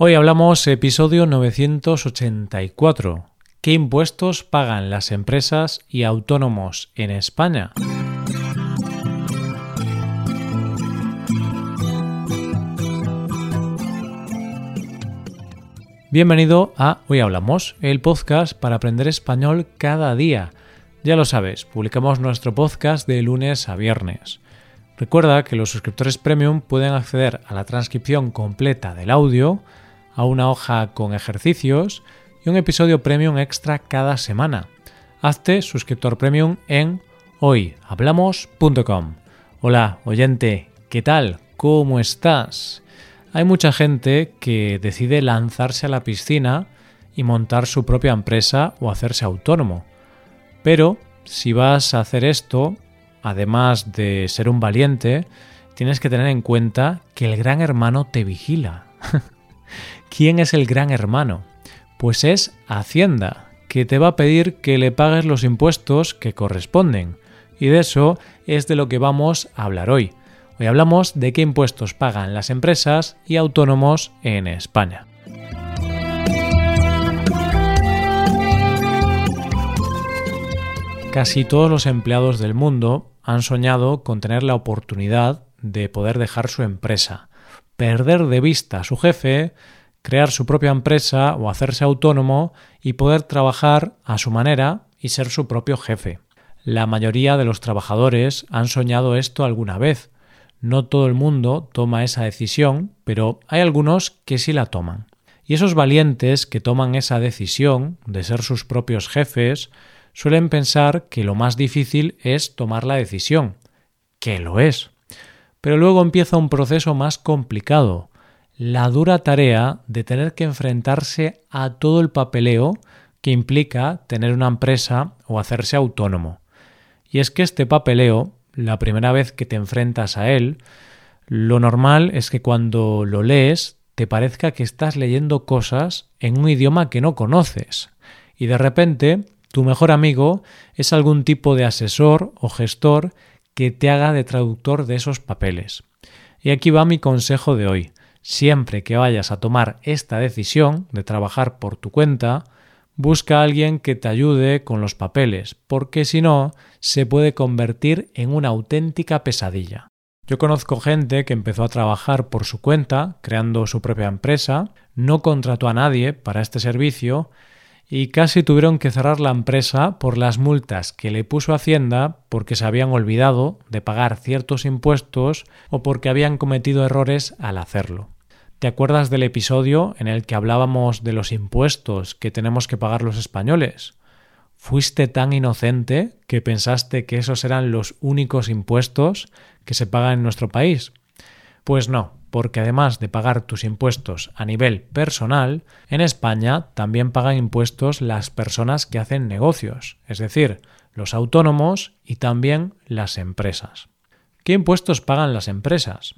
Hoy hablamos episodio 984. ¿Qué impuestos pagan las empresas y autónomos en España? Bienvenido a Hoy Hablamos, el podcast para aprender español cada día. Ya lo sabes, publicamos nuestro podcast de lunes a viernes. Recuerda que los suscriptores premium pueden acceder a la transcripción completa del audio, a una hoja con ejercicios y un episodio premium extra cada semana. Hazte suscriptor premium en hoyhablamos.com. Hola, oyente, ¿qué tal? ¿Cómo estás? Hay mucha gente que decide lanzarse a la piscina y montar su propia empresa o hacerse autónomo. Pero si vas a hacer esto, además de ser un valiente, tienes que tener en cuenta que el gran hermano te vigila. ¿Quién es el gran hermano? Pues es Hacienda, que te va a pedir que le pagues los impuestos que corresponden. Y de eso es de lo que vamos a hablar hoy. Hoy hablamos de qué impuestos pagan las empresas y autónomos en España. Casi todos los empleados del mundo han soñado con tener la oportunidad de poder dejar su empresa, perder de vista a su jefe, crear su propia empresa o hacerse autónomo y poder trabajar a su manera y ser su propio jefe. La mayoría de los trabajadores han soñado esto alguna vez. No todo el mundo toma esa decisión, pero hay algunos que sí la toman. Y esos valientes que toman esa decisión de ser sus propios jefes suelen pensar que lo más difícil es tomar la decisión, que lo es. Pero luego empieza un proceso más complicado, la dura tarea de tener que enfrentarse a todo el papeleo que implica tener una empresa o hacerse autónomo. Y es que este papeleo, la primera vez que te enfrentas a él, lo normal es que cuando lo lees te parezca que estás leyendo cosas en un idioma que no conoces. Y de repente tu mejor amigo es algún tipo de asesor o gestor que te haga de traductor de esos papeles. Y aquí va mi consejo de hoy. Siempre que vayas a tomar esta decisión de trabajar por tu cuenta, busca a alguien que te ayude con los papeles, porque si no, se puede convertir en una auténtica pesadilla. Yo conozco gente que empezó a trabajar por su cuenta, creando su propia empresa, no contrató a nadie para este servicio y casi tuvieron que cerrar la empresa por las multas que le puso Hacienda porque se habían olvidado de pagar ciertos impuestos o porque habían cometido errores al hacerlo. ¿Te acuerdas del episodio en el que hablábamos de los impuestos que tenemos que pagar los españoles? ¿Fuiste tan inocente que pensaste que esos eran los únicos impuestos que se pagan en nuestro país? Pues no, porque además de pagar tus impuestos a nivel personal, en España también pagan impuestos las personas que hacen negocios, es decir, los autónomos y también las empresas. ¿Qué impuestos pagan las empresas?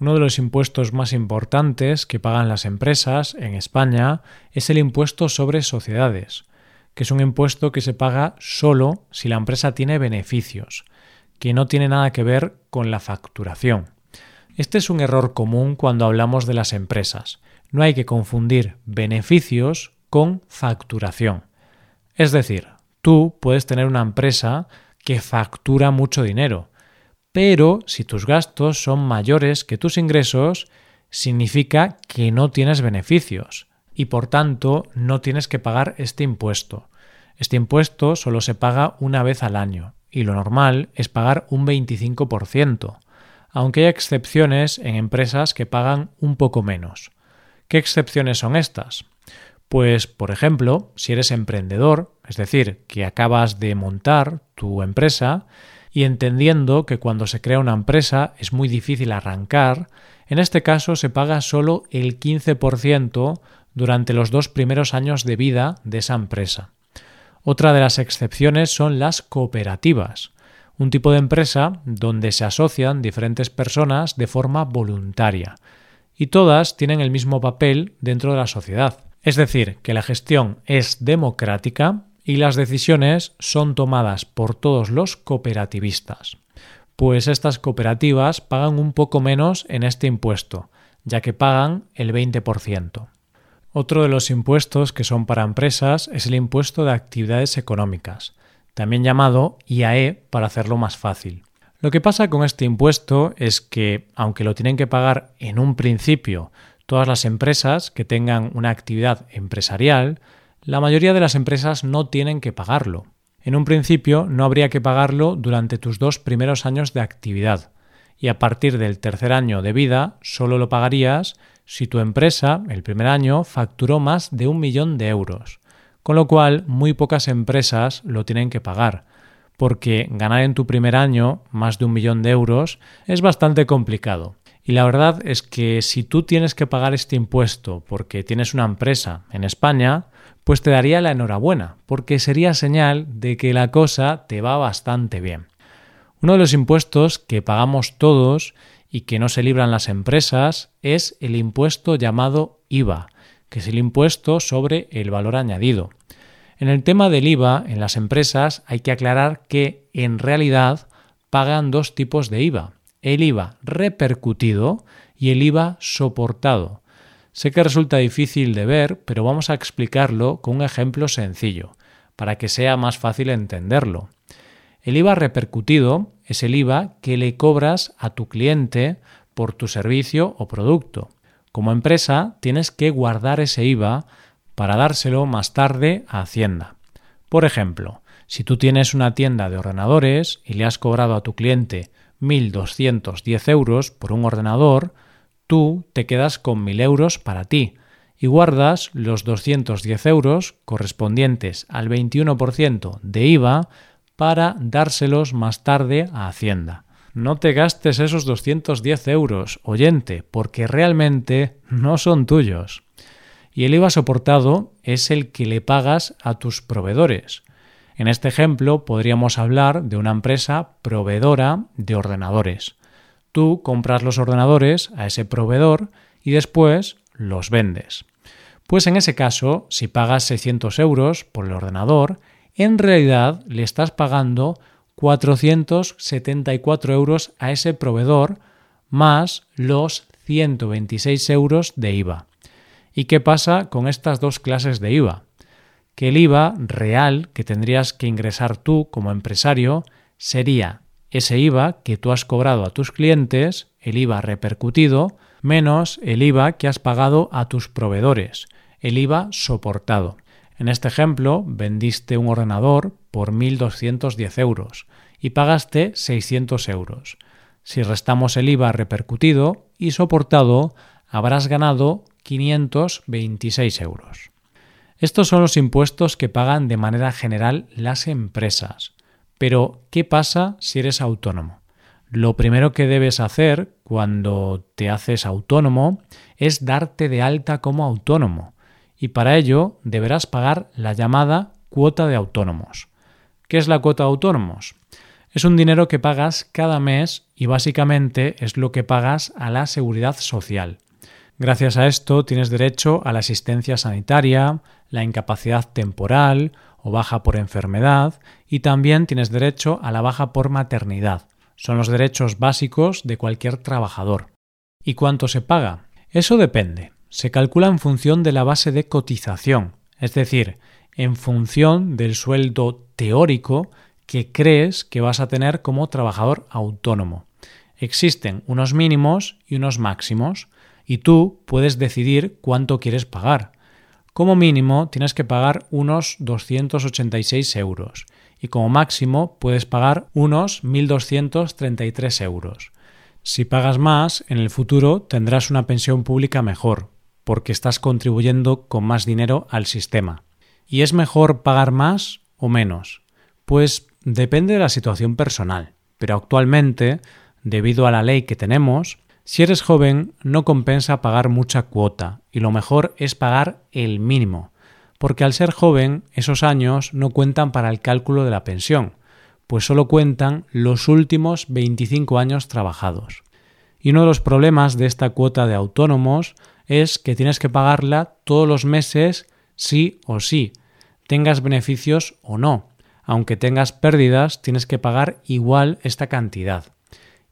Uno de los impuestos más importantes que pagan las empresas en España es el impuesto sobre sociedades, que es un impuesto que se paga solo si la empresa tiene beneficios, que no tiene nada que ver con la facturación. Este es un error común cuando hablamos de las empresas. No hay que confundir beneficios con facturación. Es decir, tú puedes tener una empresa que factura mucho dinero, pero si tus gastos son mayores que tus ingresos, significa que no tienes beneficios y por tanto no tienes que pagar este impuesto. Este impuesto solo se paga una vez al año y lo normal es pagar un 25%, aunque hay excepciones en empresas que pagan un poco menos. ¿Qué excepciones son estas? Pues, por ejemplo, si eres emprendedor, es decir, que acabas de montar tu empresa, y entendiendo que cuando se crea una empresa es muy difícil arrancar, en este caso se paga solo el 15% durante los dos primeros años de vida de esa empresa. Otra de las excepciones son las cooperativas, un tipo de empresa donde se asocian diferentes personas de forma voluntaria, y todas tienen el mismo papel dentro de la sociedad. Es decir, que la gestión es democrática y las decisiones son tomadas por todos los cooperativistas, pues estas cooperativas pagan un poco menos en este impuesto, ya que pagan el 20%. Otro de los impuestos que son para empresas es el impuesto de actividades económicas, también llamado IAE para hacerlo más fácil. Lo que pasa con este impuesto es que, aunque lo tienen que pagar en un principio todas las empresas que tengan una actividad empresarial, la mayoría de las empresas no tienen que pagarlo. En un principio no habría que pagarlo durante tus dos primeros años de actividad y a partir del tercer año de vida solo lo pagarías si tu empresa el primer año facturó más de un millón de euros, con lo cual muy pocas empresas lo tienen que pagar porque ganar en tu primer año más de un millón de euros es bastante complicado. Y la verdad es que si tú tienes que pagar este impuesto porque tienes una empresa en España, pues te daría la enhorabuena, porque sería señal de que la cosa te va bastante bien. Uno de los impuestos que pagamos todos y que no se libran las empresas es el impuesto llamado IVA, que es el impuesto sobre el valor añadido. En el tema del IVA, en las empresas hay que aclarar que en realidad pagan dos tipos de IVA, el IVA repercutido y el IVA soportado. Sé que resulta difícil de ver, pero vamos a explicarlo con un ejemplo sencillo, para que sea más fácil entenderlo. El IVA repercutido es el IVA que le cobras a tu cliente por tu servicio o producto. Como empresa tienes que guardar ese IVA para dárselo más tarde a Hacienda. Por ejemplo, si tú tienes una tienda de ordenadores y le has cobrado a tu cliente 1.210 euros por un ordenador, tú te quedas con 1.000 euros para ti y guardas los 210 euros correspondientes al 21% de IVA para dárselos más tarde a Hacienda. No te gastes esos 210 euros, oyente, porque realmente no son tuyos. Y el IVA soportado es el que le pagas a tus proveedores. En este ejemplo podríamos hablar de una empresa proveedora de ordenadores. Tú compras los ordenadores a ese proveedor y después los vendes. Pues en ese caso, si pagas 600 euros por el ordenador, en realidad le estás pagando 474 euros a ese proveedor más los 126 euros de IVA. ¿Y qué pasa con estas dos clases de IVA? Que el IVA real que tendrías que ingresar tú como empresario sería ese IVA que tú has cobrado a tus clientes, el IVA repercutido, menos el IVA que has pagado a tus proveedores, el IVA soportado. En este ejemplo, vendiste un ordenador por 1.210 euros y pagaste 600 euros. Si restamos el IVA repercutido y soportado, habrás ganado 526 euros. Estos son los impuestos que pagan de manera general las empresas. Pero, ¿qué pasa si eres autónomo? Lo primero que debes hacer cuando te haces autónomo es darte de alta como autónomo y para ello deberás pagar la llamada cuota de autónomos. ¿Qué es la cuota de autónomos? Es un dinero que pagas cada mes y básicamente es lo que pagas a la seguridad social. Gracias a esto tienes derecho a la asistencia sanitaria, la incapacidad temporal o baja por enfermedad y también tienes derecho a la baja por maternidad. Son los derechos básicos de cualquier trabajador. ¿Y cuánto se paga? Eso depende. Se calcula en función de la base de cotización, es decir, en función del sueldo teórico que crees que vas a tener como trabajador autónomo. Existen unos mínimos y unos máximos y tú puedes decidir cuánto quieres pagar. Como mínimo tienes que pagar unos 286 euros y como máximo puedes pagar unos 1.233 euros. Si pagas más, en el futuro tendrás una pensión pública mejor, porque estás contribuyendo con más dinero al sistema. ¿Y es mejor pagar más o menos? Pues depende de la situación personal, pero actualmente, debido a la ley que tenemos, si eres joven, no compensa pagar mucha cuota y lo mejor es pagar el mínimo, porque al ser joven esos años no cuentan para el cálculo de la pensión, pues solo cuentan los últimos 25 años trabajados. Y uno de los problemas de esta cuota de autónomos es que tienes que pagarla todos los meses sí o sí, tengas beneficios o no. Aunque tengas pérdidas, tienes que pagar igual esta cantidad.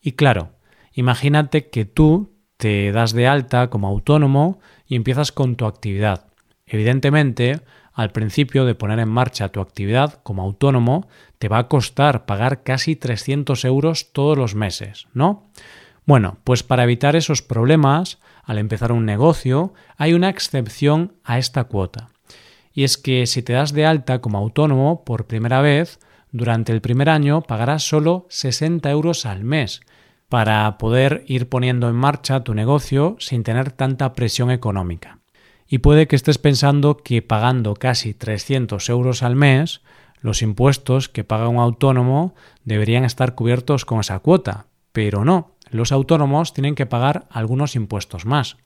Y claro, Imagínate que tú te das de alta como autónomo y empiezas con tu actividad. Evidentemente, al principio de poner en marcha tu actividad como autónomo, te va a costar pagar casi 300 euros todos los meses, ¿no? Bueno, pues para evitar esos problemas, al empezar un negocio, hay una excepción a esta cuota. Y es que si te das de alta como autónomo por primera vez, durante el primer año pagarás solo 60 euros al mes para poder ir poniendo en marcha tu negocio sin tener tanta presión económica. Y puede que estés pensando que pagando casi 300 euros al mes, los impuestos que paga un autónomo deberían estar cubiertos con esa cuota, pero no, los autónomos tienen que pagar algunos impuestos más.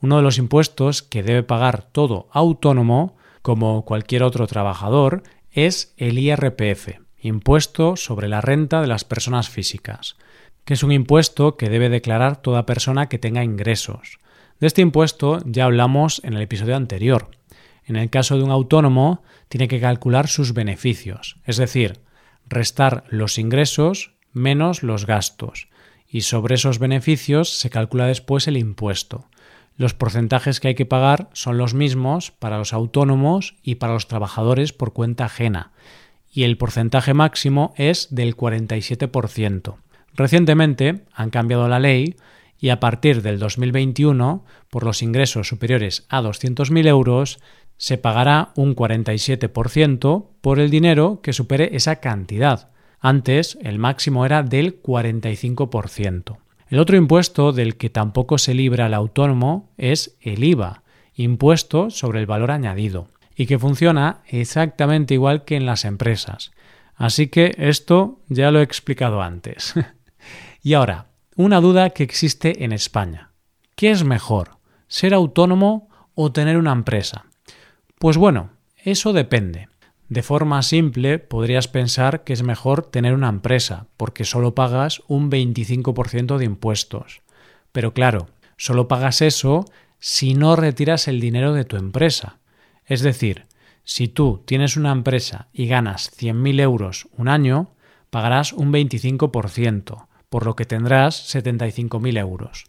Uno de los impuestos que debe pagar todo autónomo, como cualquier otro trabajador, es el IRPF, impuesto sobre la renta de las personas físicas que es un impuesto que debe declarar toda persona que tenga ingresos. De este impuesto ya hablamos en el episodio anterior. En el caso de un autónomo, tiene que calcular sus beneficios, es decir, restar los ingresos menos los gastos, y sobre esos beneficios se calcula después el impuesto. Los porcentajes que hay que pagar son los mismos para los autónomos y para los trabajadores por cuenta ajena, y el porcentaje máximo es del 47%. Recientemente han cambiado la ley y a partir del 2021, por los ingresos superiores a 200.000 euros, se pagará un 47% por el dinero que supere esa cantidad. Antes el máximo era del 45%. El otro impuesto del que tampoco se libra el autónomo es el IVA, impuesto sobre el valor añadido, y que funciona exactamente igual que en las empresas. Así que esto ya lo he explicado antes. Y ahora, una duda que existe en España. ¿Qué es mejor? ¿Ser autónomo o tener una empresa? Pues bueno, eso depende. De forma simple, podrías pensar que es mejor tener una empresa, porque solo pagas un 25% de impuestos. Pero claro, solo pagas eso si no retiras el dinero de tu empresa. Es decir, si tú tienes una empresa y ganas 100.000 euros un año, pagarás un 25%, por lo que tendrás 75.000 euros.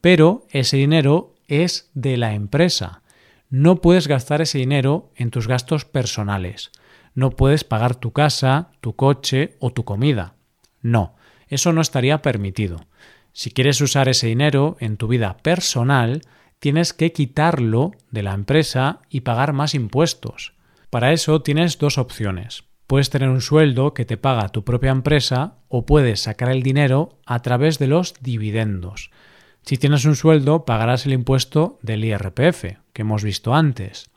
Pero ese dinero es de la empresa. No puedes gastar ese dinero en tus gastos personales. No puedes pagar tu casa, tu coche o tu comida. No, eso no estaría permitido. Si quieres usar ese dinero en tu vida personal, tienes que quitarlo de la empresa y pagar más impuestos. Para eso tienes dos opciones. Puedes tener un sueldo que te paga tu propia empresa o puedes sacar el dinero a través de los dividendos. Si tienes un sueldo, pagarás el impuesto del IRPF, que hemos visto antes.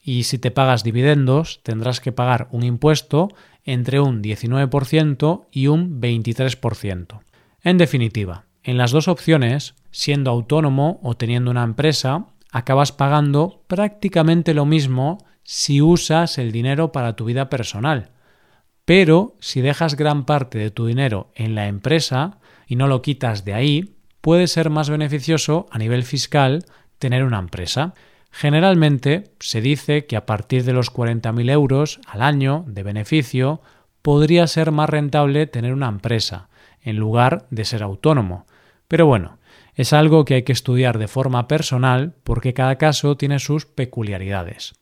Y si te pagas dividendos, tendrás que pagar un impuesto entre un 19% y un 23%. En definitiva, en las dos opciones, siendo autónomo o teniendo una empresa, acabas pagando prácticamente lo mismo si usas el dinero para tu vida personal. Pero si dejas gran parte de tu dinero en la empresa y no lo quitas de ahí, puede ser más beneficioso a nivel fiscal tener una empresa. Generalmente se dice que a partir de los 40.000 euros al año de beneficio podría ser más rentable tener una empresa en lugar de ser autónomo. Pero bueno, es algo que hay que estudiar de forma personal porque cada caso tiene sus peculiaridades.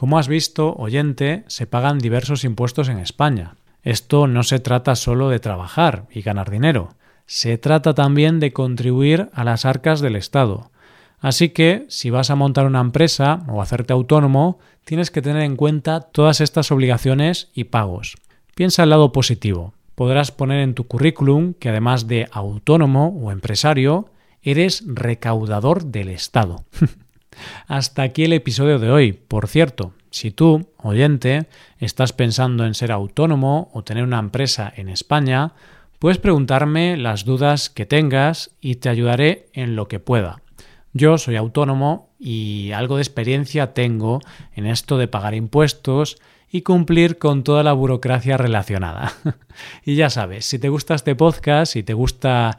Como has visto, oyente, se pagan diversos impuestos en España. Esto no se trata solo de trabajar y ganar dinero, se trata también de contribuir a las arcas del Estado. Así que, si vas a montar una empresa o hacerte autónomo, tienes que tener en cuenta todas estas obligaciones y pagos. Piensa el lado positivo. Podrás poner en tu currículum que además de autónomo o empresario, eres recaudador del Estado. Hasta aquí el episodio de hoy. Por cierto, si tú, oyente, estás pensando en ser autónomo o tener una empresa en España, puedes preguntarme las dudas que tengas y te ayudaré en lo que pueda. Yo soy autónomo y algo de experiencia tengo en esto de pagar impuestos y cumplir con toda la burocracia relacionada. y ya sabes, si te gusta este podcast, si te gusta